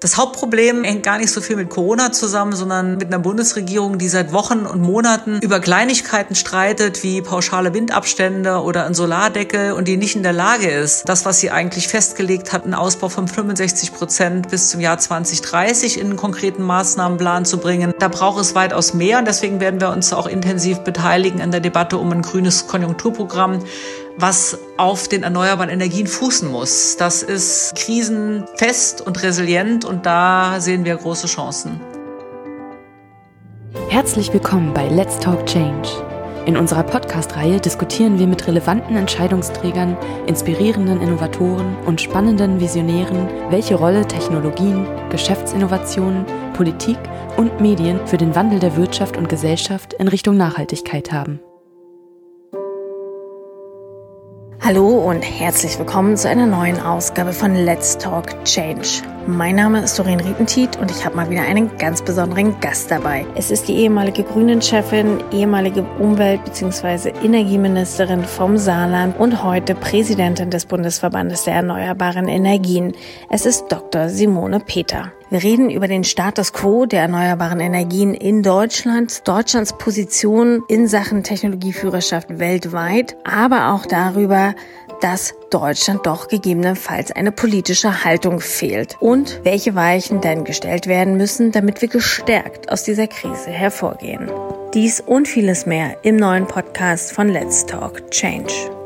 Das Hauptproblem hängt gar nicht so viel mit Corona zusammen, sondern mit einer Bundesregierung, die seit Wochen und Monaten über Kleinigkeiten streitet, wie pauschale Windabstände oder ein Solardeckel und die nicht in der Lage ist, das, was sie eigentlich festgelegt hat, einen Ausbau von 65 Prozent bis zum Jahr 2030 in einen konkreten Maßnahmenplan zu bringen. Da braucht es weitaus mehr und deswegen werden wir uns auch intensiv beteiligen in der Debatte um ein grünes Konjunkturprogramm, was auf den erneuerbaren Energien fußen muss. Das ist krisenfest und resilient und da sehen wir große Chancen. Herzlich willkommen bei Let's Talk Change. In unserer Podcast-Reihe diskutieren wir mit relevanten Entscheidungsträgern, inspirierenden Innovatoren und spannenden Visionären, welche Rolle Technologien, Geschäftsinnovationen, Politik und Medien für den Wandel der Wirtschaft und Gesellschaft in Richtung Nachhaltigkeit haben. Hallo und herzlich willkommen zu einer neuen Ausgabe von Let's Talk Change. Mein Name ist Doreen Rietentiet und ich habe mal wieder einen ganz besonderen Gast dabei. Es ist die ehemalige Grünen-Chefin, ehemalige Umwelt- bzw. Energieministerin vom Saarland und heute Präsidentin des Bundesverbandes der Erneuerbaren Energien. Es ist Dr. Simone Peter. Wir reden über den Status quo der erneuerbaren Energien in Deutschland, Deutschlands Position in Sachen Technologieführerschaft weltweit, aber auch darüber, dass Deutschland doch gegebenenfalls eine politische Haltung fehlt und welche Weichen denn gestellt werden müssen, damit wir gestärkt aus dieser Krise hervorgehen. Dies und vieles mehr im neuen Podcast von Let's Talk Change.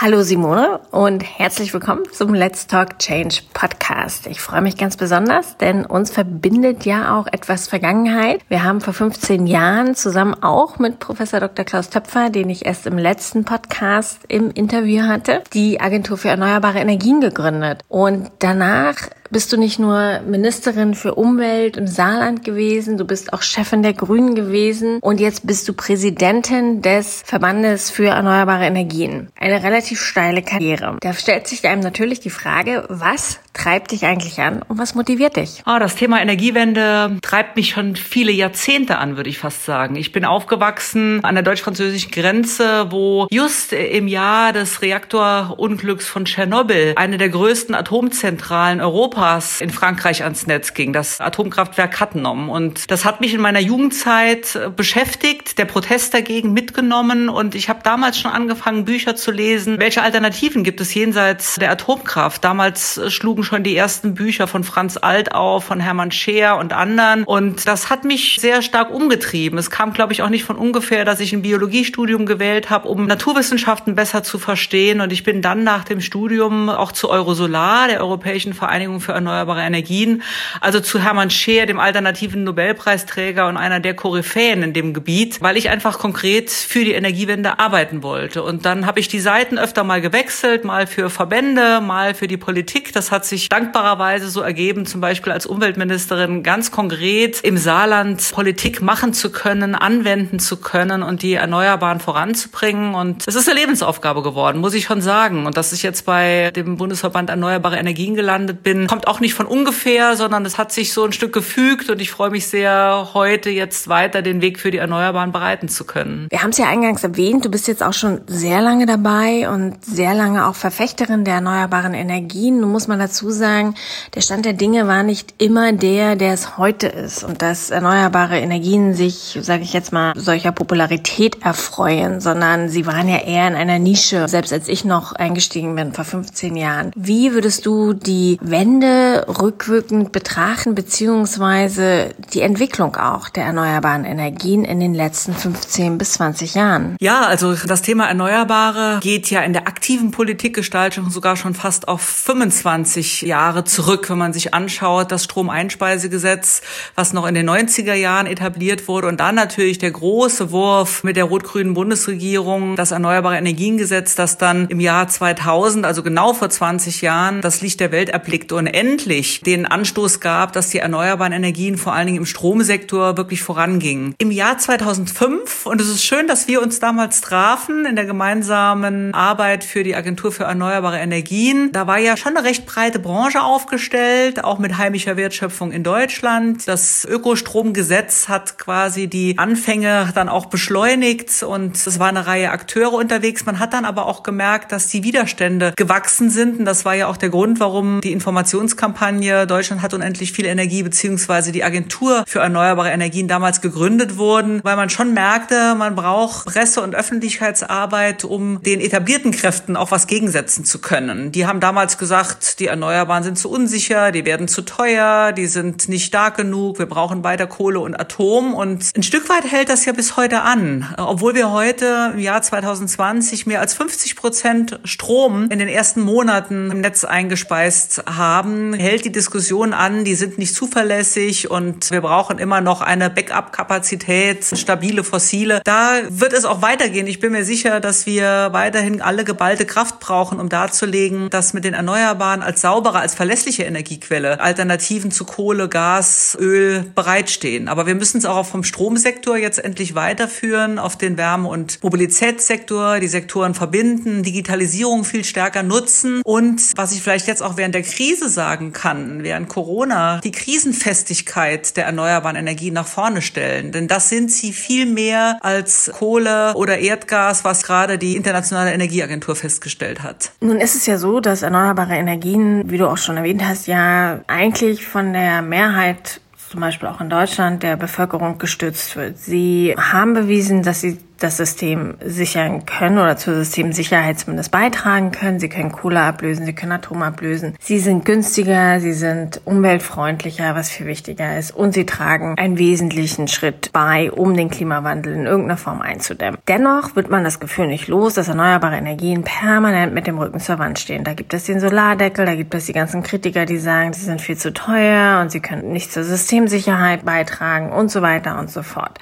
Hallo Simone und herzlich willkommen zum Let's Talk Change Podcast. Ich freue mich ganz besonders, denn uns verbindet ja auch etwas Vergangenheit. Wir haben vor 15 Jahren zusammen auch mit Professor Dr. Klaus Töpfer, den ich erst im letzten Podcast im Interview hatte, die Agentur für erneuerbare Energien gegründet. Und danach bist du nicht nur Ministerin für Umwelt im Saarland gewesen, du bist auch Chefin der Grünen gewesen und jetzt bist du Präsidentin des Verbandes für erneuerbare Energien. Eine relativ steile Karriere. Da stellt sich einem natürlich die Frage, was treibt dich eigentlich an und was motiviert dich? Ah, das Thema Energiewende treibt mich schon viele Jahrzehnte an, würde ich fast sagen. Ich bin aufgewachsen an der deutsch-französischen Grenze, wo just im Jahr des Reaktorunglücks von Tschernobyl eine der größten Atomzentralen Europas in Frankreich ans Netz ging, das Atomkraftwerk Cattenom. Und das hat mich in meiner Jugendzeit beschäftigt, der Protest dagegen mitgenommen und ich habe damals schon angefangen, Bücher zu lesen. Welche Alternativen gibt es jenseits der Atomkraft? Damals schlugen schon die ersten Bücher von Franz Alt auf, von Hermann Scheer und anderen. Und das hat mich sehr stark umgetrieben. Es kam, glaube ich, auch nicht von ungefähr, dass ich ein Biologiestudium gewählt habe, um Naturwissenschaften besser zu verstehen. Und ich bin dann nach dem Studium auch zu Eurosolar, der Europäischen Vereinigung für Erneuerbare Energien, also zu Hermann Scheer, dem alternativen Nobelpreisträger und einer der Koryphäen in dem Gebiet, weil ich einfach konkret für die Energiewende arbeiten wollte. Und dann habe ich die Seiten öfter mal gewechselt, mal für Verbände, mal für die Politik. Das hat sich dankbarerweise so ergeben, zum Beispiel als Umweltministerin ganz konkret im Saarland Politik machen zu können, anwenden zu können und die Erneuerbaren voranzubringen. Und es ist eine Lebensaufgabe geworden, muss ich schon sagen. Und dass ich jetzt bei dem Bundesverband Erneuerbare Energien gelandet bin, kommt auch nicht von ungefähr, sondern es hat sich so ein Stück gefügt und ich freue mich sehr, heute jetzt weiter den Weg für die Erneuerbaren bereiten zu können. Wir haben es ja eingangs erwähnt, du bist jetzt auch schon sehr lange dabei und sehr lange auch Verfechterin der erneuerbaren Energien. Nun muss man dazu dazu sagen, der Stand der Dinge war nicht immer der, der es heute ist und dass erneuerbare Energien sich, sage ich jetzt mal, solcher Popularität erfreuen, sondern sie waren ja eher in einer Nische, selbst als ich noch eingestiegen bin vor 15 Jahren. Wie würdest du die Wende rückwirkend betrachten, beziehungsweise die Entwicklung auch der erneuerbaren Energien in den letzten 15 bis 20 Jahren? Ja, also das Thema Erneuerbare geht ja in der aktiven Politikgestaltung sogar schon fast auf 25 Jahre zurück, wenn man sich anschaut, das Stromeinspeisegesetz, was noch in den 90er Jahren etabliert wurde und dann natürlich der große Wurf mit der rot-grünen Bundesregierung, das Erneuerbare Energiengesetz, das dann im Jahr 2000, also genau vor 20 Jahren, das Licht der Welt erblickt und endlich den Anstoß gab, dass die erneuerbaren Energien vor allen Dingen im Stromsektor wirklich vorangingen. Im Jahr 2005, und es ist schön, dass wir uns damals trafen in der gemeinsamen Arbeit für die Agentur für erneuerbare Energien, da war ja schon eine recht breite breite Branche aufgestellt, auch mit heimischer Wertschöpfung in Deutschland. Das Ökostromgesetz hat quasi die Anfänge dann auch beschleunigt und es war eine Reihe Akteure unterwegs. Man hat dann aber auch gemerkt, dass die Widerstände gewachsen sind und das war ja auch der Grund, warum die Informationskampagne Deutschland hat unendlich viel Energie beziehungsweise die Agentur für erneuerbare Energien damals gegründet wurden, weil man schon merkte, man braucht Presse- und Öffentlichkeitsarbeit, um den etablierten Kräften auch was gegensetzen zu können. Die haben damals gesagt, die Erneuerbaren sind zu unsicher, die werden zu teuer, die sind nicht stark genug, wir brauchen weiter Kohle und Atom. Und ein Stück weit hält das ja bis heute an. Obwohl wir heute im Jahr 2020 mehr als 50 Prozent Strom in den ersten Monaten im Netz eingespeist haben, hält die Diskussion an, die sind nicht zuverlässig und wir brauchen immer noch eine Backup-Kapazität, stabile Fossile. Da wird es auch weitergehen. Ich bin mir sicher, dass wir weiterhin alle geballte Kraft brauchen, um darzulegen, dass mit den Erneuerbaren als saubere, als verlässliche Energiequelle Alternativen zu Kohle, Gas, Öl bereitstehen. Aber wir müssen es auch vom Stromsektor jetzt endlich weiterführen, auf den Wärme- und Mobilitätssektor, die Sektoren verbinden, Digitalisierung viel stärker nutzen und was ich vielleicht jetzt auch während der Krise sagen kann, während Corona, die Krisenfestigkeit der erneuerbaren Energien nach vorne stellen. Denn das sind sie viel mehr als Kohle oder Erdgas, was gerade die Internationale Energieagentur festgestellt hat. Nun ist es ja so, dass erneuerbare Energien, wie du auch schon erwähnt hast, ja eigentlich von der Mehrheit zum Beispiel auch in Deutschland der Bevölkerung gestützt wird. Sie haben bewiesen, dass sie das System sichern können oder zur Systemsicherheit zumindest beitragen können. Sie können Kohle ablösen, sie können Atom ablösen. Sie sind günstiger, sie sind umweltfreundlicher, was viel wichtiger ist. Und sie tragen einen wesentlichen Schritt bei, um den Klimawandel in irgendeiner Form einzudämmen. Dennoch wird man das Gefühl nicht los, dass erneuerbare Energien permanent mit dem Rücken zur Wand stehen. Da gibt es den Solardeckel, da gibt es die ganzen Kritiker, die sagen, sie sind viel zu teuer und sie können nicht zur Systemsicherheit beitragen und so weiter und so fort.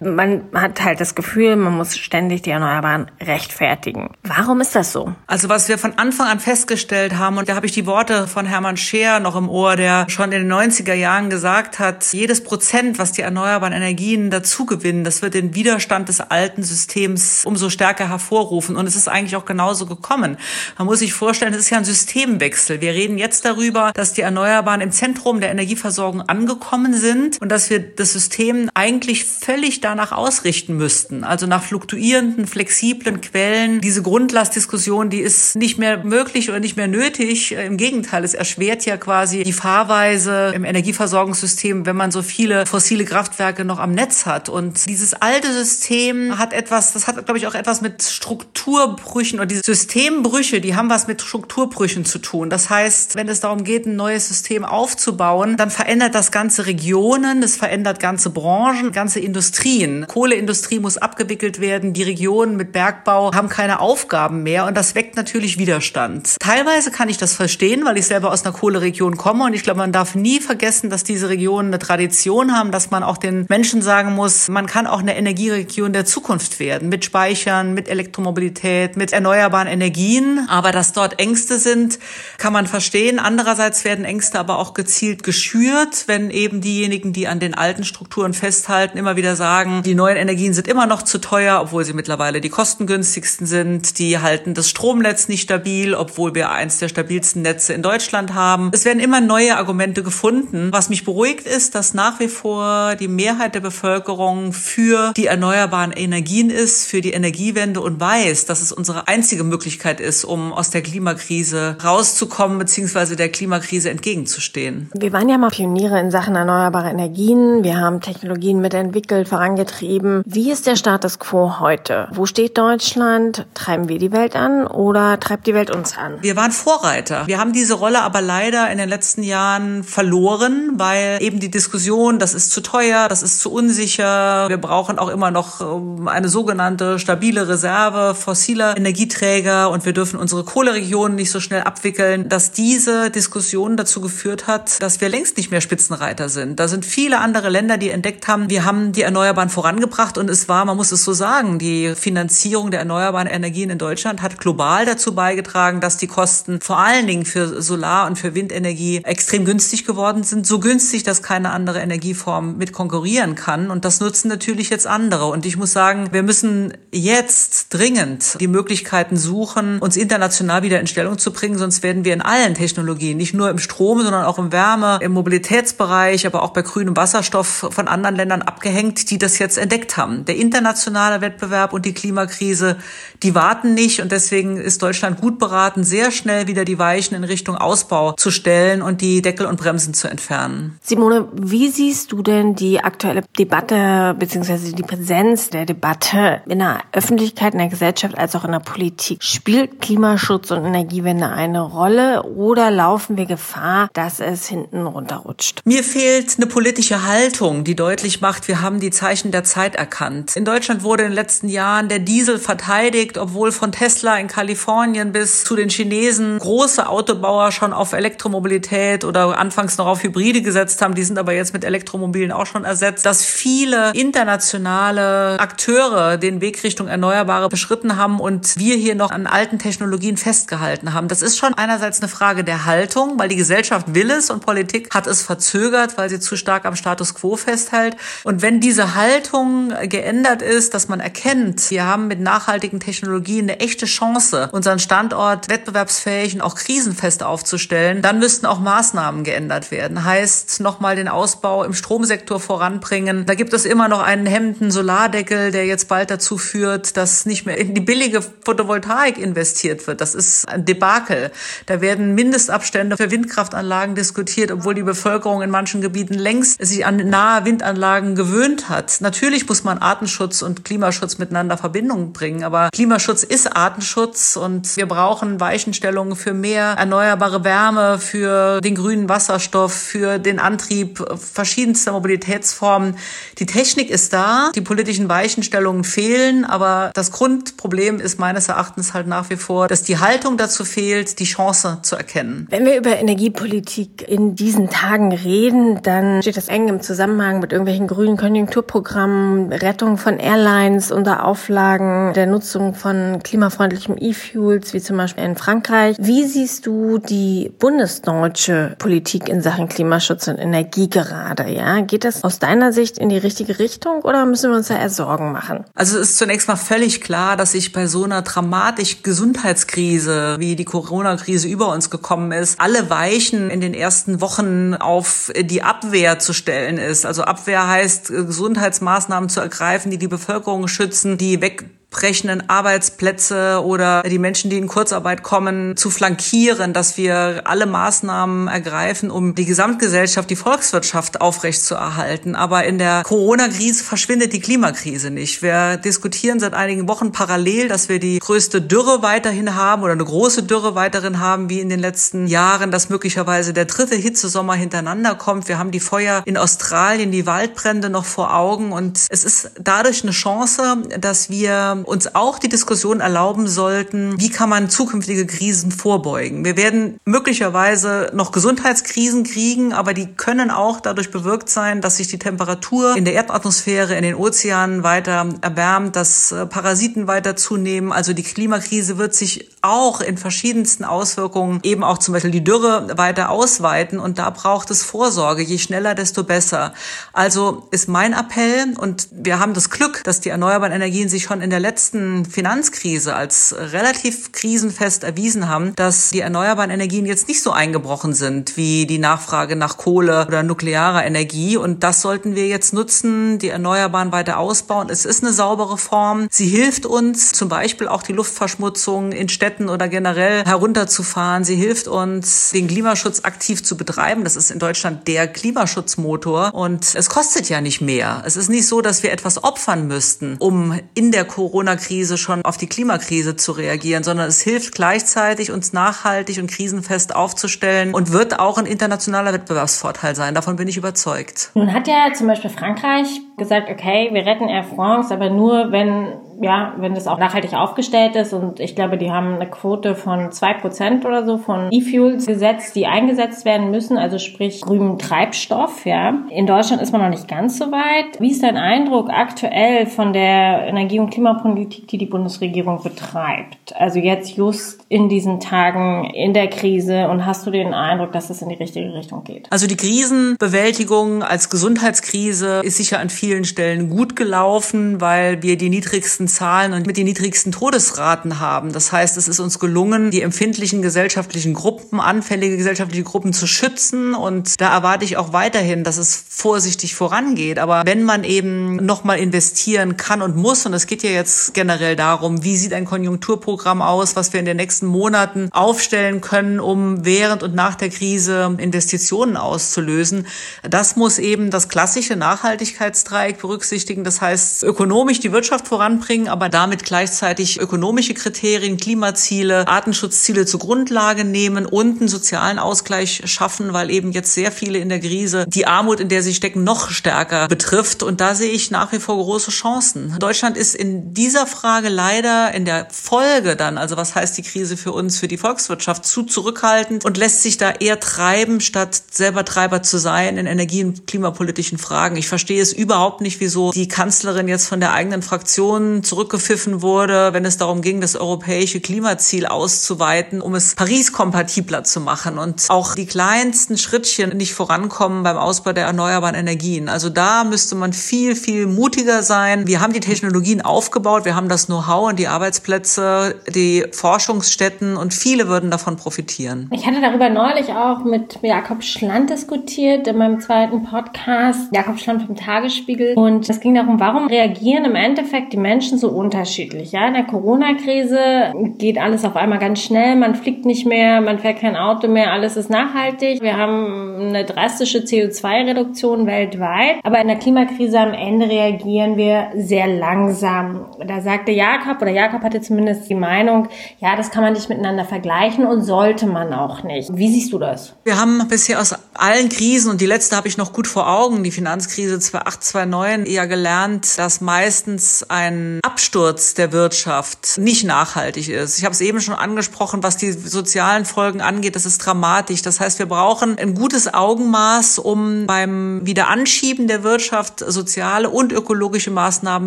Man hat halt das Gefühl, man muss ständig die Erneuerbaren rechtfertigen. Warum ist das so? Also was wir von Anfang an festgestellt haben, und da habe ich die Worte von Hermann Scheer noch im Ohr, der schon in den 90er Jahren gesagt hat, jedes Prozent, was die erneuerbaren Energien dazugewinnen, das wird den Widerstand des alten Systems umso stärker hervorrufen. Und es ist eigentlich auch genauso gekommen. Man muss sich vorstellen, es ist ja ein Systemwechsel. Wir reden jetzt darüber, dass die Erneuerbaren im Zentrum der Energieversorgung angekommen sind und dass wir das System eigentlich völlig danach ausrichten müssten. Also nach fluktuierenden, flexiblen Quellen. Diese Grundlastdiskussion, die ist nicht mehr möglich oder nicht mehr nötig. Im Gegenteil, es erschwert ja quasi die Fahrweise im Energieversorgungssystem, wenn man so viele fossile Kraftwerke noch am Netz hat. Und dieses alte System hat etwas, das hat, glaube ich, auch etwas mit Strukturbrüchen oder diese Systembrüche, die haben was mit Strukturbrüchen zu tun. Das heißt, wenn es darum geht, ein neues System aufzubauen, dann verändert das ganze Regionen, es verändert ganze Branchen, ganze Industrien. Kohleindustrie muss abgewickelt werden, die Regionen mit Bergbau haben keine Aufgaben mehr und das weckt natürlich Widerstand. Teilweise kann ich das verstehen, weil ich selber aus einer Kohleregion komme und ich glaube, man darf nie vergessen, dass diese Regionen eine Tradition haben, dass man auch den Menschen sagen muss, man kann auch eine Energieregion der Zukunft werden, mit Speichern, mit Elektromobilität, mit erneuerbaren Energien. Aber dass dort Ängste sind, kann man verstehen. Andererseits werden Ängste aber auch gezielt geschürt, wenn eben diejenigen, die an den alten Strukturen festhalten, immer wieder sagen, die neuen Energien sind immer noch zu teuer, obwohl sie mittlerweile die kostengünstigsten sind. Die halten das Stromnetz nicht stabil, obwohl wir eins der stabilsten Netze in Deutschland haben. Es werden immer neue Argumente gefunden. Was mich beruhigt ist, dass nach wie vor die Mehrheit der Bevölkerung für die erneuerbaren Energien ist, für die Energiewende und weiß, dass es unsere einzige Möglichkeit ist, um aus der Klimakrise rauszukommen bzw. der Klimakrise entgegenzustehen. Wir waren ja mal Pioniere in Sachen erneuerbare Energien. Wir haben Technologien mitentwickelt, vorangetrieben. Wie ist der Status quo heute? Wo steht Deutschland? Treiben wir die Welt an oder treibt die Welt uns an? Wir waren Vorreiter. Wir haben diese Rolle aber leider in den letzten Jahren verloren, weil eben die Diskussion, das ist zu teuer, das ist zu unsicher. Wir brauchen auch immer noch ähm, eine sogenannte stabile Reserve fossiler Energieträger und wir dürfen unsere Kohleregionen nicht so schnell abwickeln, dass diese Diskussion dazu geführt hat, dass wir längst nicht mehr Spitzenreiter sind. Da sind viele andere Länder, die entdeckt haben, wir haben die Erneuerbaren vorangebracht und es war, man muss es so sagen, die Finanzierung der erneuerbaren Energien in Deutschland hat global global dazu beigetragen, dass die Kosten vor allen Dingen für Solar- und für Windenergie extrem günstig geworden sind. So günstig, dass keine andere Energieform mit konkurrieren kann. Und das nutzen natürlich jetzt andere. Und ich muss sagen, wir müssen jetzt dringend die Möglichkeiten suchen, uns international wieder in Stellung zu bringen. Sonst werden wir in allen Technologien, nicht nur im Strom, sondern auch im Wärme, im Mobilitätsbereich, aber auch bei grünem Wasserstoff von anderen Ländern abgehängt, die das jetzt entdeckt haben. Der internationale Wettbewerb und die Klimakrise, die warten nicht. Und deswegen ist Deutschland gut beraten, sehr schnell wieder die Weichen in Richtung Ausbau zu stellen und die Deckel und Bremsen zu entfernen. Simone, wie siehst du denn die aktuelle Debatte bzw. die Präsenz der Debatte in der Öffentlichkeit, in der Gesellschaft als auch in der Politik? Spielt Klimaschutz und Energiewende eine Rolle oder laufen wir Gefahr, dass es hinten runterrutscht? Mir fehlt eine politische Haltung, die deutlich macht, wir haben die Zeichen der Zeit erkannt. In Deutschland wurde in den letzten Jahren der Diesel verteidigt, obwohl von Tesla in Kalifornien bis zu den Chinesen große Autobauer schon auf Elektromobilität oder anfangs noch auf Hybride gesetzt haben. Die sind aber jetzt mit Elektromobilen auch schon ersetzt. Dass viele internationale Akteure den Weg Richtung Erneuerbare beschritten haben und wir hier noch an alten Technologien festgehalten haben. Das ist schon einerseits eine Frage der Haltung, weil die Gesellschaft will es und Politik hat es verzögert, weil sie zu stark am Status quo festhält. Und wenn diese Haltung geändert ist, dass man erkennt, wir haben mit nachhaltigen Technologien eine echte Chance, unseren Standort wettbewerbsfähig und auch krisenfest aufzustellen, dann müssten auch Maßnahmen geändert werden. Heißt, nochmal den Ausbau im Stromsektor voranbringen. Da gibt es immer noch einen hemmenden Solardeckel, der jetzt bald dazu führt, dass nicht mehr in die billige Photovoltaik investiert wird. Das ist ein Debakel. Da werden Mindestabstände für Windkraftanlagen diskutiert, obwohl die Bevölkerung in manchen Gebieten längst sich an nahe Windanlagen gewöhnt hat. Natürlich muss man Artenschutz und Klimaschutz miteinander Verbindung bringen, aber Klimaschutz ist Artenschutz und wir brauchen Weichenstellungen für mehr erneuerbare Wärme, für den grünen Wasserstoff, für den Antrieb verschiedenster Mobilitätsformen. Die Technik ist da, die politischen Weichenstellungen fehlen, aber das Grundproblem ist meines Erachtens halt nach wie vor, dass die Haltung dazu fehlt, die Chance zu erkennen. Wenn wir über Energiepolitik in diesen Tagen reden, dann steht das eng im Zusammenhang mit irgendwelchen grünen Konjunkturprogrammen, Rettung von Airlines unter Auflagen der Nutzung von klimafreundlichem E-Fuels, wie zum Beispiel in Frankreich. Wie siehst du die bundesdeutsche Politik in Sachen Klimaschutz und Energie gerade? Ja, geht das aus deiner Sicht in die richtige Richtung oder müssen wir uns da eher Sorgen machen? Also es ist zunächst mal völlig klar, dass sich bei so einer dramatischen Gesundheitskrise, wie die Corona-Krise über uns gekommen ist, alle Weichen in den ersten Wochen auf die Abwehr zu stellen ist. Also Abwehr heißt, Gesundheitsmaßnahmen zu ergreifen, die die Bevölkerung schützen, die weg brechenden Arbeitsplätze oder die Menschen, die in Kurzarbeit kommen, zu flankieren, dass wir alle Maßnahmen ergreifen, um die Gesamtgesellschaft, die Volkswirtschaft aufrechtzuerhalten. Aber in der Corona-Krise verschwindet die Klimakrise nicht. Wir diskutieren seit einigen Wochen parallel, dass wir die größte Dürre weiterhin haben oder eine große Dürre weiterhin haben, wie in den letzten Jahren, dass möglicherweise der dritte Hitzesommer hintereinander kommt. Wir haben die Feuer in Australien, die Waldbrände noch vor Augen und es ist dadurch eine Chance, dass wir uns auch die Diskussion erlauben sollten, wie kann man zukünftige Krisen vorbeugen. Wir werden möglicherweise noch Gesundheitskrisen kriegen, aber die können auch dadurch bewirkt sein, dass sich die Temperatur in der Erdatmosphäre, in den Ozeanen weiter erwärmt, dass äh, Parasiten weiter zunehmen. Also die Klimakrise wird sich auch in verschiedensten Auswirkungen eben auch zum Beispiel die Dürre weiter ausweiten und da braucht es Vorsorge. Je schneller, desto besser. Also ist mein Appell und wir haben das Glück, dass die erneuerbaren Energien sich schon in der letzten Finanzkrise als relativ krisenfest erwiesen haben, dass die erneuerbaren Energien jetzt nicht so eingebrochen sind wie die Nachfrage nach Kohle oder nuklearer Energie. Und das sollten wir jetzt nutzen, die Erneuerbaren weiter ausbauen. Es ist eine saubere Form. Sie hilft uns zum Beispiel auch die Luftverschmutzung in Städten oder generell herunterzufahren. Sie hilft uns, den Klimaschutz aktiv zu betreiben. Das ist in Deutschland der Klimaschutzmotor. Und es kostet ja nicht mehr. Es ist nicht so, dass wir etwas opfern müssten, um in der Corona Corona-Krise schon auf die Klimakrise zu reagieren, sondern es hilft gleichzeitig, uns nachhaltig und krisenfest aufzustellen und wird auch ein internationaler Wettbewerbsvorteil sein. Davon bin ich überzeugt. Nun hat ja zum Beispiel Frankreich gesagt, okay, wir retten Air France, aber nur, wenn ja, wenn das auch nachhaltig aufgestellt ist und ich glaube, die haben eine Quote von zwei Prozent oder so von E-Fuels gesetzt, die eingesetzt werden müssen, also sprich grünen Treibstoff, ja. In Deutschland ist man noch nicht ganz so weit. Wie ist dein Eindruck aktuell von der Energie- und Klimapolitik, die die Bundesregierung betreibt? Also jetzt just in diesen Tagen in der Krise und hast du den Eindruck, dass es in die richtige Richtung geht? Also die Krisenbewältigung als Gesundheitskrise ist sicher an vielen Stellen gut gelaufen, weil wir die niedrigsten Zahlen und mit den niedrigsten Todesraten haben. Das heißt, es ist uns gelungen, die empfindlichen gesellschaftlichen Gruppen, anfällige gesellschaftliche Gruppen zu schützen. Und da erwarte ich auch weiterhin, dass es vorsichtig vorangeht. Aber wenn man eben nochmal investieren kann und muss, und es geht ja jetzt generell darum, wie sieht ein Konjunkturprogramm aus, was wir in den nächsten Monaten aufstellen können, um während und nach der Krise Investitionen auszulösen. Das muss eben das klassische Nachhaltigkeitsdreieck berücksichtigen. Das heißt, ökonomisch die Wirtschaft voranbringen, aber damit gleichzeitig ökonomische Kriterien, Klimaziele, Artenschutzziele zur Grundlage nehmen und einen sozialen Ausgleich schaffen, weil eben jetzt sehr viele in der Krise die Armut, in der sie stecken, noch stärker betrifft. Und da sehe ich nach wie vor große Chancen. Deutschland ist in dieser Frage leider in der Folge dann, also was heißt die Krise für uns, für die Volkswirtschaft, zu zurückhaltend und lässt sich da eher treiben, statt selber Treiber zu sein in energie- und klimapolitischen Fragen. Ich verstehe es überhaupt nicht, wieso die Kanzlerin jetzt von der eigenen Fraktion zurückgepfiffen wurde, wenn es darum ging, das europäische Klimaziel auszuweiten, um es Paris-kompatibler zu machen und auch die kleinsten Schrittchen nicht vorankommen beim Ausbau der erneuerbaren Energien. Also da müsste man viel, viel mutiger sein. Wir haben die Technologien aufgebaut, wir haben das Know-how und die Arbeitsplätze, die Forschungsstätten und viele würden davon profitieren. Ich hatte darüber neulich auch mit Jakob Schland diskutiert in meinem zweiten Podcast, Jakob Schland vom Tagesspiegel. Und es ging darum, warum reagieren im Endeffekt die Menschen so unterschiedlich. Ja, in der Corona-Krise geht alles auf einmal ganz schnell. Man fliegt nicht mehr, man fährt kein Auto mehr, alles ist nachhaltig. Wir haben eine drastische CO2-Reduktion weltweit. Aber in der Klimakrise am Ende reagieren wir sehr langsam. Da sagte Jakob, oder Jakob hatte zumindest die Meinung, ja, das kann man nicht miteinander vergleichen und sollte man auch nicht. Wie siehst du das? Wir haben bisher aus allen Krisen, und die letzte habe ich noch gut vor Augen, die Finanzkrise 2008, 2009, eher gelernt, dass meistens ein Absturz der Wirtschaft nicht nachhaltig ist. Ich habe es eben schon angesprochen, was die sozialen Folgen angeht, das ist dramatisch. Das heißt, wir brauchen ein gutes Augenmaß, um beim Wiederanschieben der Wirtschaft soziale und ökologische Maßnahmen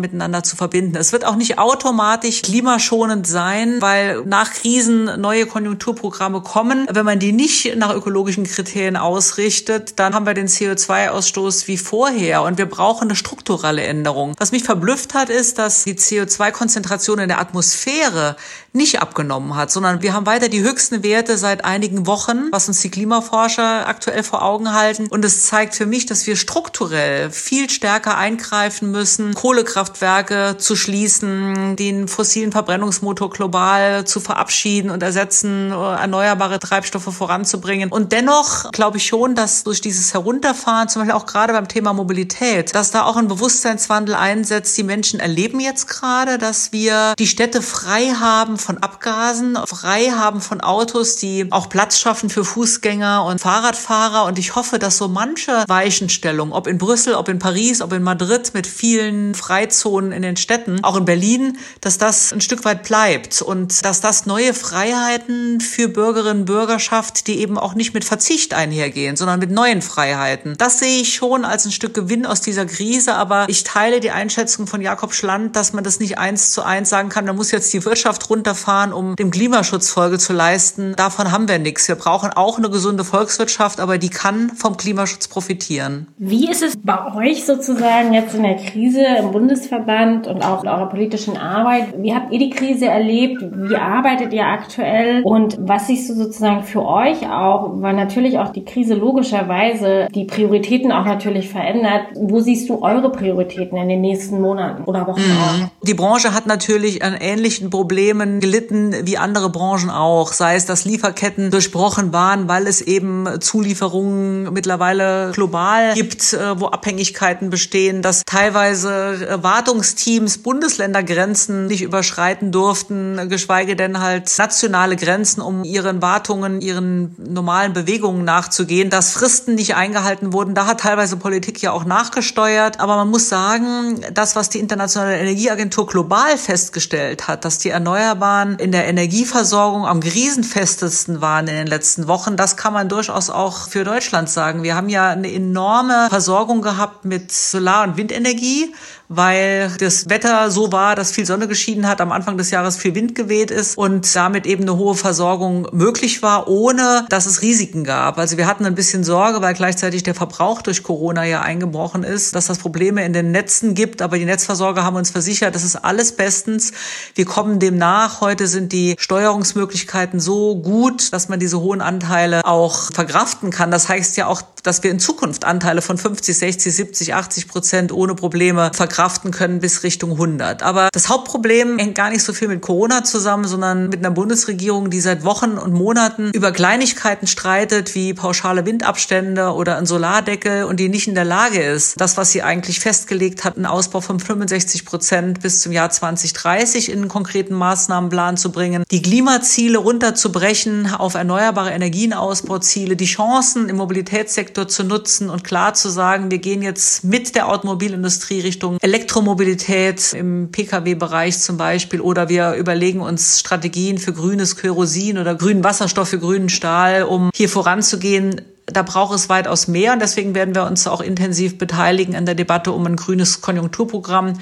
miteinander zu verbinden. Es wird auch nicht automatisch klimaschonend sein, weil nach Krisen neue Konjunkturprogramme kommen. Wenn man die nicht nach ökologischen Kriterien ausrichtet, dann haben wir den CO2-Ausstoß wie vorher und wir brauchen eine strukturelle Änderung. Was mich verblüfft hat, ist, dass die CO2-Konzentration in der Atmosphäre nicht abgenommen hat, sondern wir haben weiter die höchsten Werte seit einigen Wochen, was uns die Klimaforscher aktuell vor Augen halten. Und es zeigt für mich, dass wir strukturell viel stärker eingreifen müssen, Kohlekraftwerke zu schließen, den fossilen Verbrennungsmotor global zu verabschieden und ersetzen, erneuerbare Treibstoffe voranzubringen. Und dennoch glaube ich schon, dass durch dieses Herunterfahren, zum Beispiel auch gerade beim Thema Mobilität, dass da auch ein Bewusstseinswandel einsetzt. Die Menschen erleben jetzt gerade, dass wir die Städte frei haben von Abgasen, frei haben von Autos, die auch Platz schaffen für Fußgänger und Fahrradfahrer. Und ich hoffe, dass so manche Weichenstellung, ob in Brüssel, ob in Paris, ob in Madrid mit vielen Freizonen in den Städten, auch in Berlin, dass das ein Stück weit bleibt und dass das neue Freiheiten für Bürgerinnen und Bürger schafft, die eben auch nicht mit Verzicht einhergehen, sondern mit neuen Freiheiten. Das sehe ich schon als ein Stück Gewinn aus dieser Krise, aber ich teile die Einschätzung von Jakob Schland, dass man das nicht eins zu eins sagen kann, da muss jetzt die Wirtschaft runter runterfahren, um dem Klimaschutz Folge zu leisten. Davon haben wir nichts. Wir brauchen auch eine gesunde Volkswirtschaft, aber die kann vom Klimaschutz profitieren. Wie ist es bei euch sozusagen jetzt in der Krise im Bundesverband und auch in eurer politischen Arbeit? Wie habt ihr die Krise erlebt? Wie arbeitet ihr aktuell? Und was siehst du sozusagen für euch auch, weil natürlich auch die Krise logischerweise die Prioritäten auch natürlich verändert. Wo siehst du eure Prioritäten in den nächsten Monaten oder Wochen mhm. auch? Die Branche hat natürlich an ähnlichen Problemen Gelitten wie andere Branchen auch, sei es, dass Lieferketten durchbrochen waren, weil es eben Zulieferungen mittlerweile global gibt, äh, wo Abhängigkeiten bestehen, dass teilweise Wartungsteams Bundesländergrenzen nicht überschreiten durften, geschweige denn halt nationale Grenzen, um ihren Wartungen, ihren normalen Bewegungen nachzugehen, dass Fristen nicht eingehalten wurden. Da hat teilweise Politik ja auch nachgesteuert. Aber man muss sagen, das, was die Internationale Energieagentur global festgestellt hat, dass die Erneuerbaren in der Energieversorgung am krisenfestesten waren in den letzten Wochen, das kann man durchaus auch für Deutschland sagen. Wir haben ja eine enorme Versorgung gehabt mit Solar- und Windenergie weil das Wetter so war, dass viel Sonne geschieden hat, am Anfang des Jahres viel Wind geweht ist und damit eben eine hohe Versorgung möglich war, ohne dass es Risiken gab. Also wir hatten ein bisschen Sorge, weil gleichzeitig der Verbrauch durch Corona ja eingebrochen ist, dass das Probleme in den Netzen gibt, aber die Netzversorger haben uns versichert, das ist alles bestens. Wir kommen dem nach. Heute sind die Steuerungsmöglichkeiten so gut, dass man diese hohen Anteile auch verkraften kann. Das heißt ja auch, dass wir in Zukunft Anteile von 50, 60, 70, 80 Prozent ohne Probleme verkraften verkraften können bis Richtung 100. Aber das Hauptproblem hängt gar nicht so viel mit Corona zusammen, sondern mit einer Bundesregierung, die seit Wochen und Monaten über Kleinigkeiten streitet, wie pauschale Windabstände oder ein Solardeckel und die nicht in der Lage ist, das, was sie eigentlich festgelegt hat, einen Ausbau von 65 Prozent bis zum Jahr 2030 in einen konkreten Maßnahmenplan zu bringen, die Klimaziele runterzubrechen auf erneuerbare Energienausbauziele, die Chancen im Mobilitätssektor zu nutzen und klar zu sagen, wir gehen jetzt mit der Automobilindustrie Richtung Elektromobilität im Pkw-Bereich zum Beispiel oder wir überlegen uns Strategien für grünes Kerosin oder grünen Wasserstoff für grünen Stahl, um hier voranzugehen. Da braucht es weitaus mehr und deswegen werden wir uns auch intensiv beteiligen an der Debatte um ein grünes Konjunkturprogramm,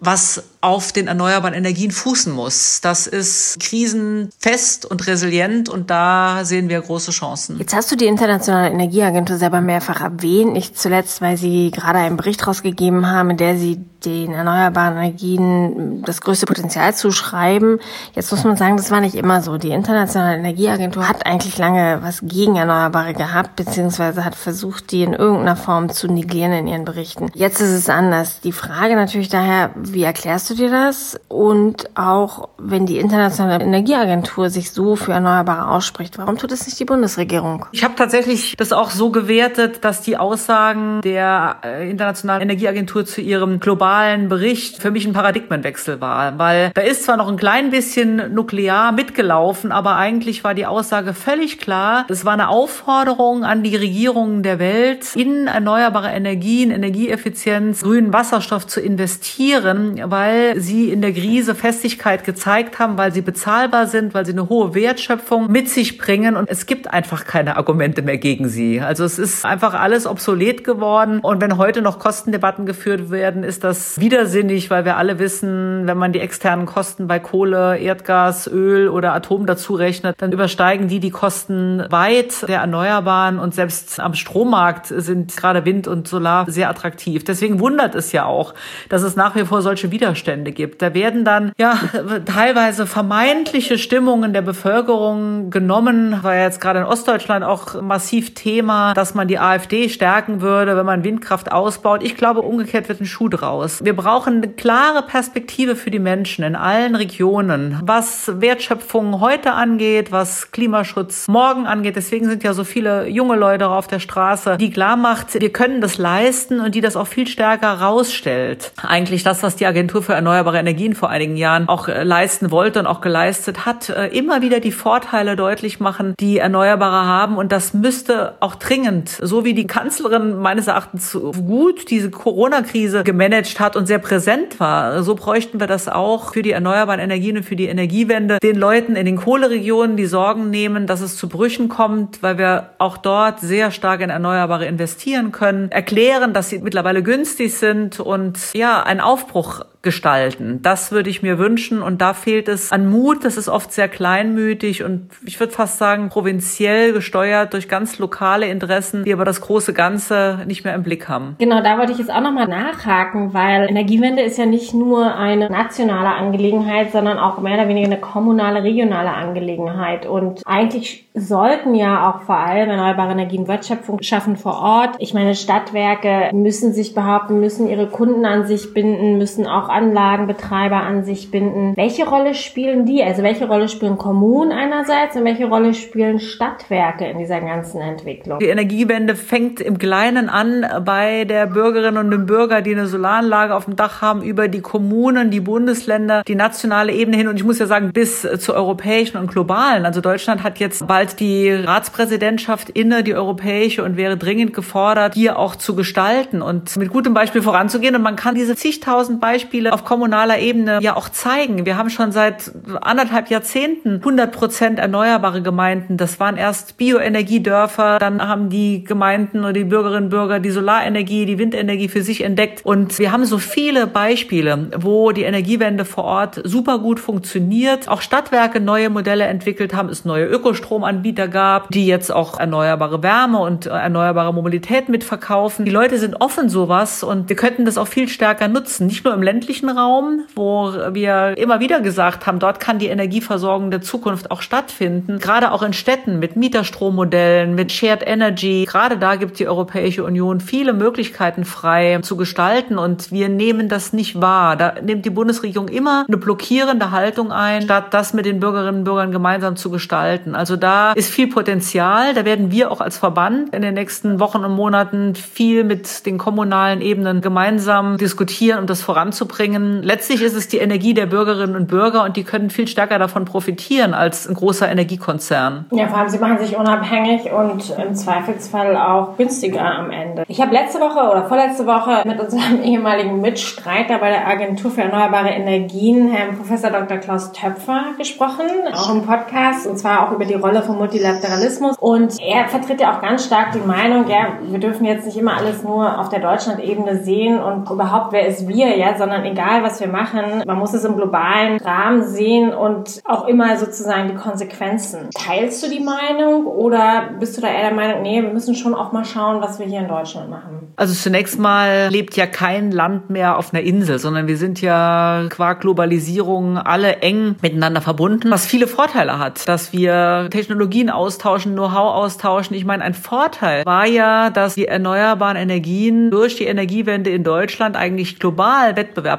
was auf den erneuerbaren Energien fußen muss. Das ist krisenfest und resilient und da sehen wir große Chancen. Jetzt hast du die Internationale Energieagentur selber mehrfach erwähnt, nicht zuletzt, weil sie gerade einen Bericht rausgegeben haben, in der sie den erneuerbaren Energien das größte Potenzial zuschreiben. Jetzt muss man sagen, das war nicht immer so. Die Internationale Energieagentur hat eigentlich lange was gegen Erneuerbare gehabt, beziehungsweise hat versucht, die in irgendeiner Form zu negieren in ihren Berichten. Jetzt ist es anders. Die Frage natürlich daher, wie erklärst du dir das? Und auch wenn die Internationale Energieagentur sich so für Erneuerbare ausspricht, warum tut es nicht die Bundesregierung? Ich habe tatsächlich das auch so gewertet, dass die Aussagen der äh, Internationalen Energieagentur zu ihrem globalen Bericht für mich ein Paradigmenwechsel war. Weil da ist zwar noch ein klein bisschen nuklear mitgelaufen, aber eigentlich war die Aussage völlig klar. Es war eine Aufforderung an die Regierungen der Welt, in erneuerbare Energien, Energieeffizienz, grünen Wasserstoff zu investieren, weil sie in der Krise Festigkeit gezeigt haben, weil sie bezahlbar sind, weil sie eine hohe Wertschöpfung mit sich bringen und es gibt einfach keine Argumente mehr gegen sie. Also es ist einfach alles obsolet geworden und wenn heute noch Kostendebatten geführt werden, ist das widersinnig, weil wir alle wissen, wenn man die externen Kosten bei Kohle, Erdgas, Öl oder Atom dazu rechnet, dann übersteigen die die Kosten weit der Erneuerbaren und selbst am Strommarkt sind gerade Wind und Solar sehr attraktiv. Deswegen wundert es ja auch, dass es nach wie vor solche Widerstände gibt. Da werden dann ja teilweise vermeintliche Stimmungen der Bevölkerung genommen, war ja jetzt gerade in Ostdeutschland auch massiv Thema, dass man die AfD stärken würde, wenn man Windkraft ausbaut. Ich glaube, umgekehrt wird ein Schuh draus. Wir brauchen eine klare Perspektive für die Menschen in allen Regionen, was Wertschöpfung heute angeht, was Klimaschutz morgen angeht. Deswegen sind ja so viele junge Leute auf der Straße, die klar macht, wir können das leisten und die das auch viel stärker rausstellt. Eigentlich das, was die Agentur für erneuerbare Energien vor einigen Jahren auch äh, leisten wollte und auch geleistet hat, äh, immer wieder die Vorteile deutlich machen, die Erneuerbare haben. Und das müsste auch dringend, so wie die Kanzlerin meines Erachtens gut diese Corona-Krise gemanagt hat und sehr präsent war, so bräuchten wir das auch für die erneuerbaren Energien und für die Energiewende, den Leuten in den Kohleregionen die Sorgen nehmen, dass es zu Brüchen kommt, weil wir auch dort sehr stark in Erneuerbare investieren können, erklären, dass sie mittlerweile günstig sind und ja, ein Aufbruch 很 gestalten. Das würde ich mir wünschen und da fehlt es an Mut. Das ist oft sehr kleinmütig und ich würde fast sagen provinziell gesteuert durch ganz lokale Interessen, die aber das große Ganze nicht mehr im Blick haben. Genau, da wollte ich jetzt auch nochmal nachhaken, weil Energiewende ist ja nicht nur eine nationale Angelegenheit, sondern auch mehr oder weniger eine kommunale, regionale Angelegenheit und eigentlich sollten ja auch vor allem erneuerbare Energien Wertschöpfung schaffen vor Ort. Ich meine, Stadtwerke müssen sich behaupten, müssen ihre Kunden an sich binden, müssen auch Anlagenbetreiber an sich binden. Welche Rolle spielen die? Also welche Rolle spielen Kommunen einerseits und welche Rolle spielen Stadtwerke in dieser ganzen Entwicklung? Die Energiewende fängt im Kleinen an bei der Bürgerinnen und dem Bürger, die eine Solaranlage auf dem Dach haben, über die Kommunen, die Bundesländer, die nationale Ebene hin. Und ich muss ja sagen, bis zur europäischen und globalen. Also Deutschland hat jetzt bald die Ratspräsidentschaft inne, die europäische, und wäre dringend gefordert, hier auch zu gestalten und mit gutem Beispiel voranzugehen. Und man kann diese zigtausend Beispiele auf kommunaler Ebene ja auch zeigen. Wir haben schon seit anderthalb Jahrzehnten 100 Prozent erneuerbare Gemeinden. Das waren erst Bioenergiedörfer, dann haben die Gemeinden oder die Bürgerinnen und Bürger die Solarenergie, die Windenergie für sich entdeckt. Und wir haben so viele Beispiele, wo die Energiewende vor Ort super gut funktioniert. Auch Stadtwerke neue Modelle entwickelt haben, es neue Ökostromanbieter gab, die jetzt auch erneuerbare Wärme und erneuerbare Mobilität mitverkaufen. Die Leute sind offen sowas und wir könnten das auch viel stärker nutzen. Nicht nur im ländlichen Raum, wo wir immer wieder gesagt haben, dort kann die Energieversorgung Zukunft auch stattfinden. Gerade auch in Städten mit Mieterstrommodellen, mit Shared Energy. Gerade da gibt die Europäische Union viele Möglichkeiten frei zu gestalten und wir nehmen das nicht wahr. Da nimmt die Bundesregierung immer eine blockierende Haltung ein, statt das mit den Bürgerinnen und Bürgern gemeinsam zu gestalten. Also da ist viel Potenzial. Da werden wir auch als Verband in den nächsten Wochen und Monaten viel mit den kommunalen Ebenen gemeinsam diskutieren, um das voranzubringen. Letztlich ist es die Energie der Bürgerinnen und Bürger und die können viel stärker davon profitieren als ein großer Energiekonzern. Ja, vor allem sie machen sich unabhängig und im Zweifelsfall auch günstiger am Ende. Ich habe letzte Woche oder vorletzte Woche mit unserem ehemaligen Mitstreiter bei der Agentur für erneuerbare Energien, Herrn Professor Dr. Klaus Töpfer, gesprochen, auch im Podcast und zwar auch über die Rolle von Multilateralismus und er vertritt ja auch ganz stark die Meinung, ja, wir dürfen jetzt nicht immer alles nur auf der Deutschland-Ebene sehen und überhaupt, wer ist wir, ja, sondern egal, was wir machen, man muss es im globalen Rahmen sehen und auch immer sozusagen die Konsequenzen. Teilst du die Meinung oder bist du da eher der Meinung, nee, wir müssen schon auch mal schauen, was wir hier in Deutschland machen? Also zunächst mal lebt ja kein Land mehr auf einer Insel, sondern wir sind ja qua Globalisierung alle eng miteinander verbunden, was viele Vorteile hat, dass wir Technologien austauschen, Know-how austauschen. Ich meine, ein Vorteil war ja, dass die erneuerbaren Energien durch die Energiewende in Deutschland eigentlich global wettbewerbsfähig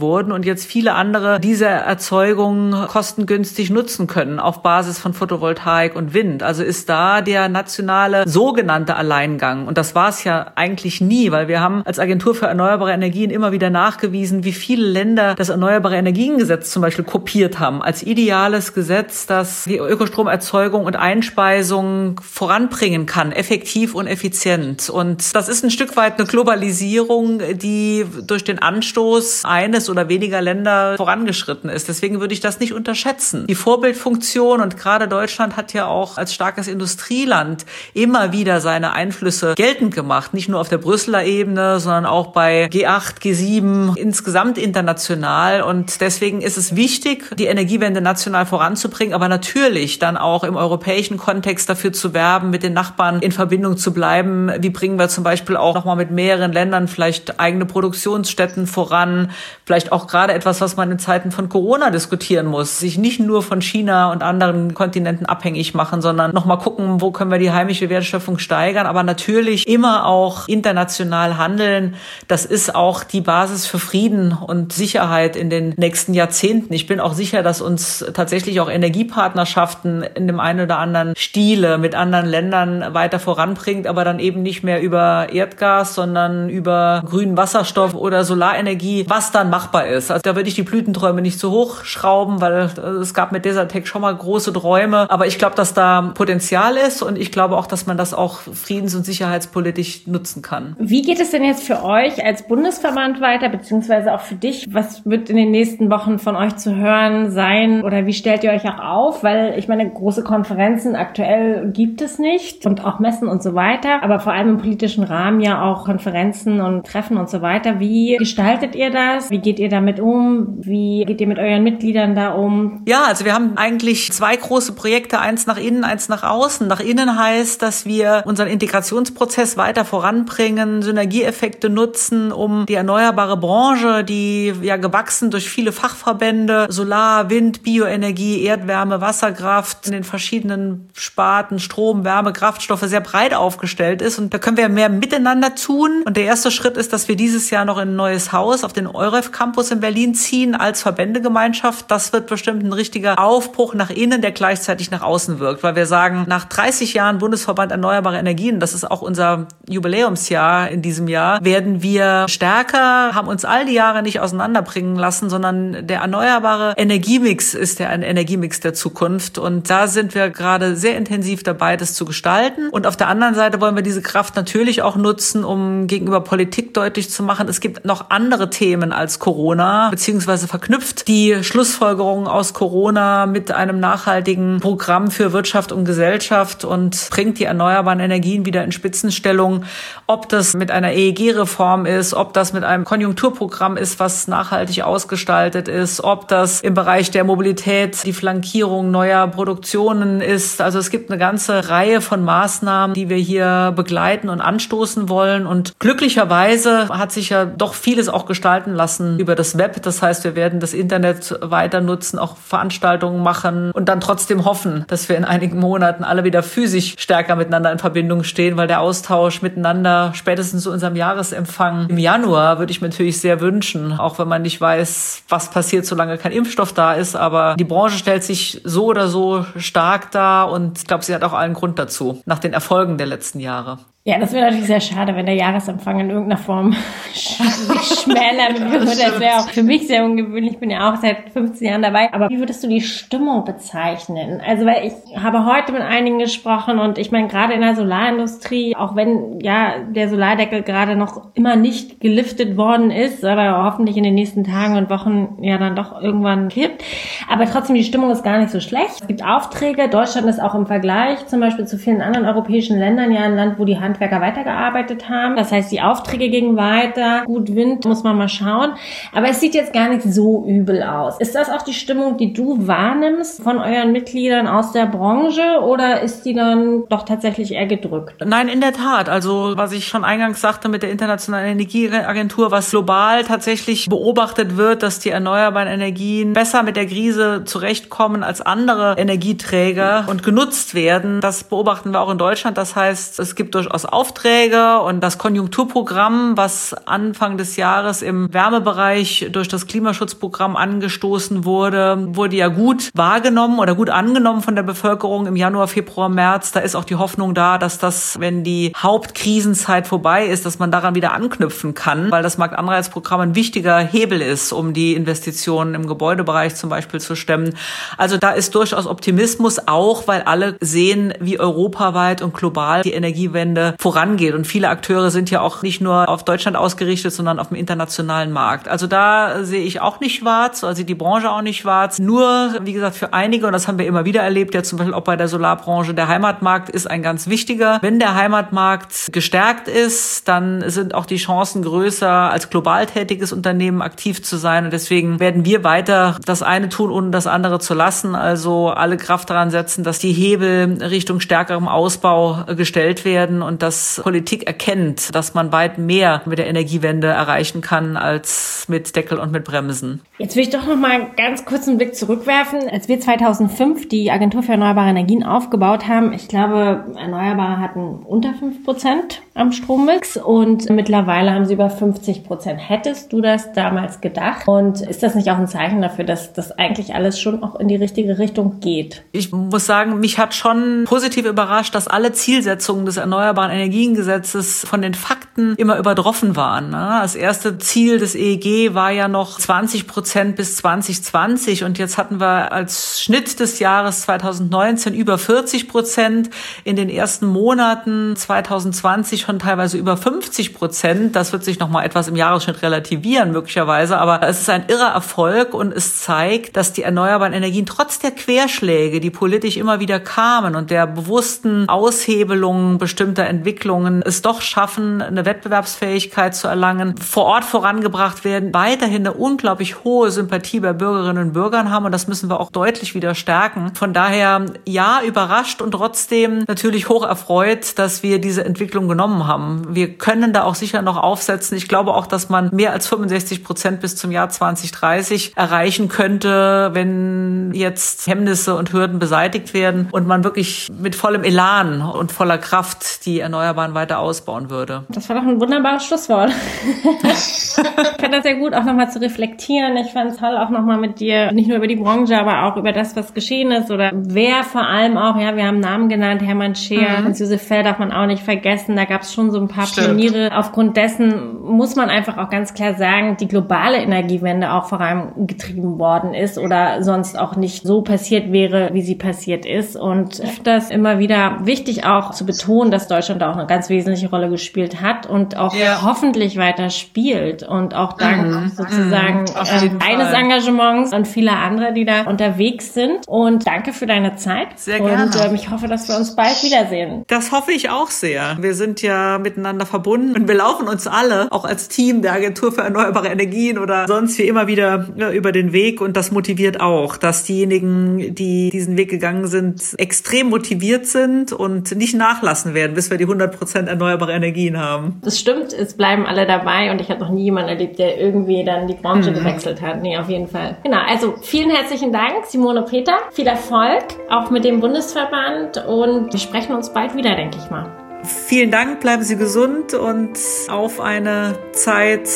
wurden und jetzt viele andere diese Erzeugung kostengünstig nutzen können auf Basis von Photovoltaik und Wind. Also ist da der nationale sogenannte Alleingang. Und das war es ja eigentlich nie, weil wir haben als Agentur für erneuerbare Energien immer wieder nachgewiesen, wie viele Länder das Erneuerbare Energiengesetz zum Beispiel kopiert haben als ideales Gesetz, das die Ökostromerzeugung und Einspeisung voranbringen kann, effektiv und effizient. Und das ist ein Stück weit eine Globalisierung, die durch den Anstoß eines oder weniger Länder vorangeschritten ist. Deswegen würde ich das nicht unterschätzen. Die Vorbildfunktion und gerade Deutschland hat ja auch als starkes Industrieland immer wieder seine Einflüsse geltend gemacht. Nicht nur auf der Brüsseler Ebene, sondern auch bei G8, G7, insgesamt international. Und deswegen ist es wichtig, die Energiewende national voranzubringen, aber natürlich dann auch im europäischen Kontext dafür zu werben, mit den Nachbarn in Verbindung zu bleiben. Wie bringen wir zum Beispiel auch nochmal mit mehreren Ländern vielleicht eigene Produktionsstätten voran? Vielleicht auch gerade etwas, was man in Zeiten von Corona diskutieren muss. Sich nicht nur von China und anderen Kontinenten abhängig machen, sondern nochmal gucken, wo können wir die heimische Wertschöpfung steigern. Aber natürlich immer auch international handeln. Das ist auch die Basis für Frieden und Sicherheit in den nächsten Jahrzehnten. Ich bin auch sicher, dass uns tatsächlich auch Energiepartnerschaften in dem einen oder anderen Stile mit anderen Ländern weiter voranbringt, aber dann eben nicht mehr über Erdgas, sondern über grünen Wasserstoff oder Solarenergie, was dann machbar ist. Also da würde ich die Blütenträume nicht zu hoch schrauben, weil es gab mit Desertec schon mal große Träume. Aber ich glaube, dass da Potenzial ist und ich glaube auch, dass man das auch friedens- und sicherheitspolitisch nutzen kann. Wie geht es denn jetzt für euch als Bundesverband weiter, beziehungsweise auch für dich? Was wird in den nächsten Wochen von euch zu hören sein oder wie stellt ihr euch auch auf? Weil ich meine, große Konferenzen aktuell gibt es nicht und auch Messen und so weiter, aber vor allem im politischen Rahmen ja auch Konferenzen und Treffen und so weiter. Wie gestaltet ihr das? Wie geht ihr damit um? Wie geht ihr mit euren Mitgliedern da um? Ja, also wir haben eigentlich zwei große Projekte, eins nach innen, eins nach außen. Nach innen heißt, dass wir unseren Integrationsprozess weiter voranbringen, Synergieeffekte nutzen, um die erneuerbare Branche, die ja gewachsen durch viele Fachverbände, Solar, Wind, Bioenergie, Erdwärme, Wasserkraft in den verschiedenen Sparten, Strom, Wärme, Kraftstoffe sehr breit aufgestellt ist. Und da können wir mehr miteinander tun. Und der erste Schritt ist, dass wir dieses Jahr noch in ein neues Haus auf den den EUREF Campus in Berlin ziehen als Verbändegemeinschaft. Das wird bestimmt ein richtiger Aufbruch nach innen, der gleichzeitig nach außen wirkt, weil wir sagen, nach 30 Jahren Bundesverband Erneuerbare Energien, das ist auch unser Jubiläumsjahr in diesem Jahr, werden wir stärker, haben uns all die Jahre nicht auseinanderbringen lassen, sondern der erneuerbare Energiemix ist der ein Energiemix der Zukunft und da sind wir gerade sehr intensiv dabei, das zu gestalten. Und auf der anderen Seite wollen wir diese Kraft natürlich auch nutzen, um gegenüber Politik deutlich zu machen, es gibt noch andere Themen als Corona, beziehungsweise verknüpft die Schlussfolgerungen aus Corona mit einem nachhaltigen Programm für Wirtschaft und Gesellschaft und bringt die erneuerbaren Energien wieder in Spitzenstellung. Ob das mit einer EEG-Reform ist, ob das mit einem Konjunkturprogramm ist, was nachhaltig ausgestaltet ist, ob das im Bereich der Mobilität die Flankierung neuer Produktionen ist. Also es gibt eine ganze Reihe von Maßnahmen, die wir hier begleiten und anstoßen wollen. Und glücklicherweise hat sich ja doch vieles auch gestalten lassen über das Web. Das heißt, wir werden das Internet weiter nutzen, auch Veranstaltungen machen und dann trotzdem hoffen, dass wir in einigen Monaten alle wieder physisch stärker miteinander in Verbindung stehen, weil der Austausch miteinander spätestens zu unserem Jahresempfang im Januar würde ich mir natürlich sehr wünschen, auch wenn man nicht weiß, was passiert, solange kein Impfstoff da ist. Aber die Branche stellt sich so oder so stark dar und ich glaube, sie hat auch allen Grund dazu, nach den Erfolgen der letzten Jahre. Ja, das wäre natürlich sehr schade, wenn der Jahresempfang in irgendeiner Form sich schmälern würde. Das wäre auch für mich sehr ungewöhnlich. Ich bin ja auch seit 15 Jahren dabei. Aber wie würdest du die Stimmung bezeichnen? Also, weil ich habe heute mit einigen gesprochen und ich meine, gerade in der Solarindustrie, auch wenn ja der Solardeckel gerade noch immer nicht geliftet worden ist, aber hoffentlich in den nächsten Tagen und Wochen ja dann doch irgendwann kippt. Aber trotzdem, die Stimmung ist gar nicht so schlecht. Es gibt Aufträge. Deutschland ist auch im Vergleich zum Beispiel zu vielen anderen europäischen Ländern ja ein Land, wo die Hand Handwerker weitergearbeitet haben. Das heißt, die Aufträge gingen weiter. Gut Wind, muss man mal schauen. Aber es sieht jetzt gar nicht so übel aus. Ist das auch die Stimmung, die du wahrnimmst von euren Mitgliedern aus der Branche oder ist die dann doch tatsächlich eher gedrückt? Nein, in der Tat. Also was ich schon eingangs sagte mit der Internationalen Energieagentur, was global tatsächlich beobachtet wird, dass die erneuerbaren Energien besser mit der Krise zurechtkommen als andere Energieträger und genutzt werden. Das beobachten wir auch in Deutschland. Das heißt, es gibt durchaus Aufträge und das Konjunkturprogramm, was Anfang des Jahres im Wärmebereich durch das Klimaschutzprogramm angestoßen wurde, wurde ja gut wahrgenommen oder gut angenommen von der Bevölkerung im Januar, Februar, März. Da ist auch die Hoffnung da, dass das, wenn die Hauptkrisenzeit vorbei ist, dass man daran wieder anknüpfen kann, weil das Marktanreizprogramm ein wichtiger Hebel ist, um die Investitionen im Gebäudebereich zum Beispiel zu stemmen. Also da ist durchaus Optimismus auch, weil alle sehen, wie europaweit und global die Energiewende vorangeht. Und viele Akteure sind ja auch nicht nur auf Deutschland ausgerichtet, sondern auf dem internationalen Markt. Also da sehe ich auch nicht schwarz, also die Branche auch nicht schwarz. Nur, wie gesagt, für einige, und das haben wir immer wieder erlebt, ja zum Beispiel auch bei der Solarbranche, der Heimatmarkt ist ein ganz wichtiger. Wenn der Heimatmarkt gestärkt ist, dann sind auch die Chancen größer, als global tätiges Unternehmen aktiv zu sein. Und deswegen werden wir weiter das eine tun, ohne das andere zu lassen. Also alle Kraft daran setzen, dass die Hebel Richtung stärkerem Ausbau gestellt werden und dass Politik erkennt, dass man weit mehr mit der Energiewende erreichen kann als mit Deckel und mit Bremsen. Jetzt will ich doch noch mal ganz kurz einen Blick zurückwerfen. Als wir 2005 die Agentur für erneuerbare Energien aufgebaut haben, ich glaube, Erneuerbare hatten unter 5 Prozent am Strommix und mittlerweile haben sie über 50 Prozent. Hättest du das damals gedacht? Und ist das nicht auch ein Zeichen dafür, dass das eigentlich alles schon auch in die richtige Richtung geht? Ich muss sagen, mich hat schon positiv überrascht, dass alle Zielsetzungen des Erneuerbaren Energiengesetzes von den Fakten immer übertroffen waren. Ne? Das erste Ziel des EEG war ja noch 20 Prozent bis 2020 und jetzt hatten wir als Schnitt des Jahres 2019 über 40 Prozent. In den ersten Monaten 2020 schon teilweise über 50 Prozent. Das wird sich noch mal etwas im Jahresschnitt relativieren möglicherweise, aber es ist ein irrer Erfolg und es zeigt, dass die erneuerbaren Energien trotz der Querschläge, die politisch immer wieder kamen und der bewussten Aushebelungen bestimmter Entwicklungen es doch schaffen, eine Wettbewerbsfähigkeit zu erlangen, vor Ort vorangebracht werden, weiterhin eine unglaublich hohe Sympathie bei Bürgerinnen und Bürgern haben und das müssen wir auch deutlich wieder stärken. Von daher ja, überrascht und trotzdem natürlich hoch erfreut, dass wir diese Entwicklung genommen haben. Wir können da auch sicher noch aufsetzen. Ich glaube auch, dass man mehr als 65 Prozent bis zum Jahr 2030 erreichen könnte, wenn jetzt Hemmnisse und Hürden beseitigt werden und man wirklich mit vollem Elan und voller Kraft die Erneuerbaren weiter ausbauen würde. Das war doch ein wunderbares Schlusswort. ich fand das sehr gut, auch nochmal zu reflektieren. Ich fand es toll, auch nochmal mit dir, nicht nur über die Branche, aber auch über das, was geschehen ist oder wer vor allem auch, ja, wir haben Namen genannt, Hermann Scheer, mhm. Josef Fell darf man auch nicht vergessen. Da gab es schon so ein paar Stimmt. Pioniere. Aufgrund dessen muss man einfach auch ganz klar sagen, die globale Energiewende auch vorangetrieben worden ist oder sonst auch nicht so passiert wäre, wie sie passiert ist. Und ich finde das immer wieder wichtig auch zu betonen, dass Deutschland auch eine ganz wesentliche Rolle gespielt hat und auch ja. hoffentlich weiter spielt und auch dank mhm. sozusagen mhm. äh, eines Engagements und vieler anderer, die da unterwegs sind. Und danke für deine Zeit. Sehr gerne. Und äh, ich hoffe, dass wir uns bald wiedersehen. Das hoffe ich auch sehr. Wir sind ja miteinander verbunden und wir laufen uns alle, auch als Team der Agentur für erneuerbare Energien oder sonst wie immer wieder ja, über den Weg und das motiviert auch, dass diejenigen, die diesen Weg gegangen sind, extrem motiviert sind und nicht nachlassen werden, bis wir die 100 Prozent erneuerbare Energien haben. Das stimmt, es bleiben alle dabei und ich habe noch nie jemanden erlebt, der irgendwie dann die Branche mhm. gewechselt hat. Nee, auf jeden Fall. Genau, also vielen herzlichen Dank, Simone Peter. Viel Erfolg auch mit dem Bundesverband und wir sprechen uns bald wieder, denke ich mal. Vielen Dank, bleiben Sie gesund und auf eine Zeit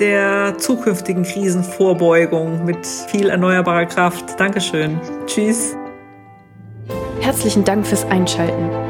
der zukünftigen Krisenvorbeugung mit viel erneuerbarer Kraft. Dankeschön. Tschüss. Herzlichen Dank fürs Einschalten.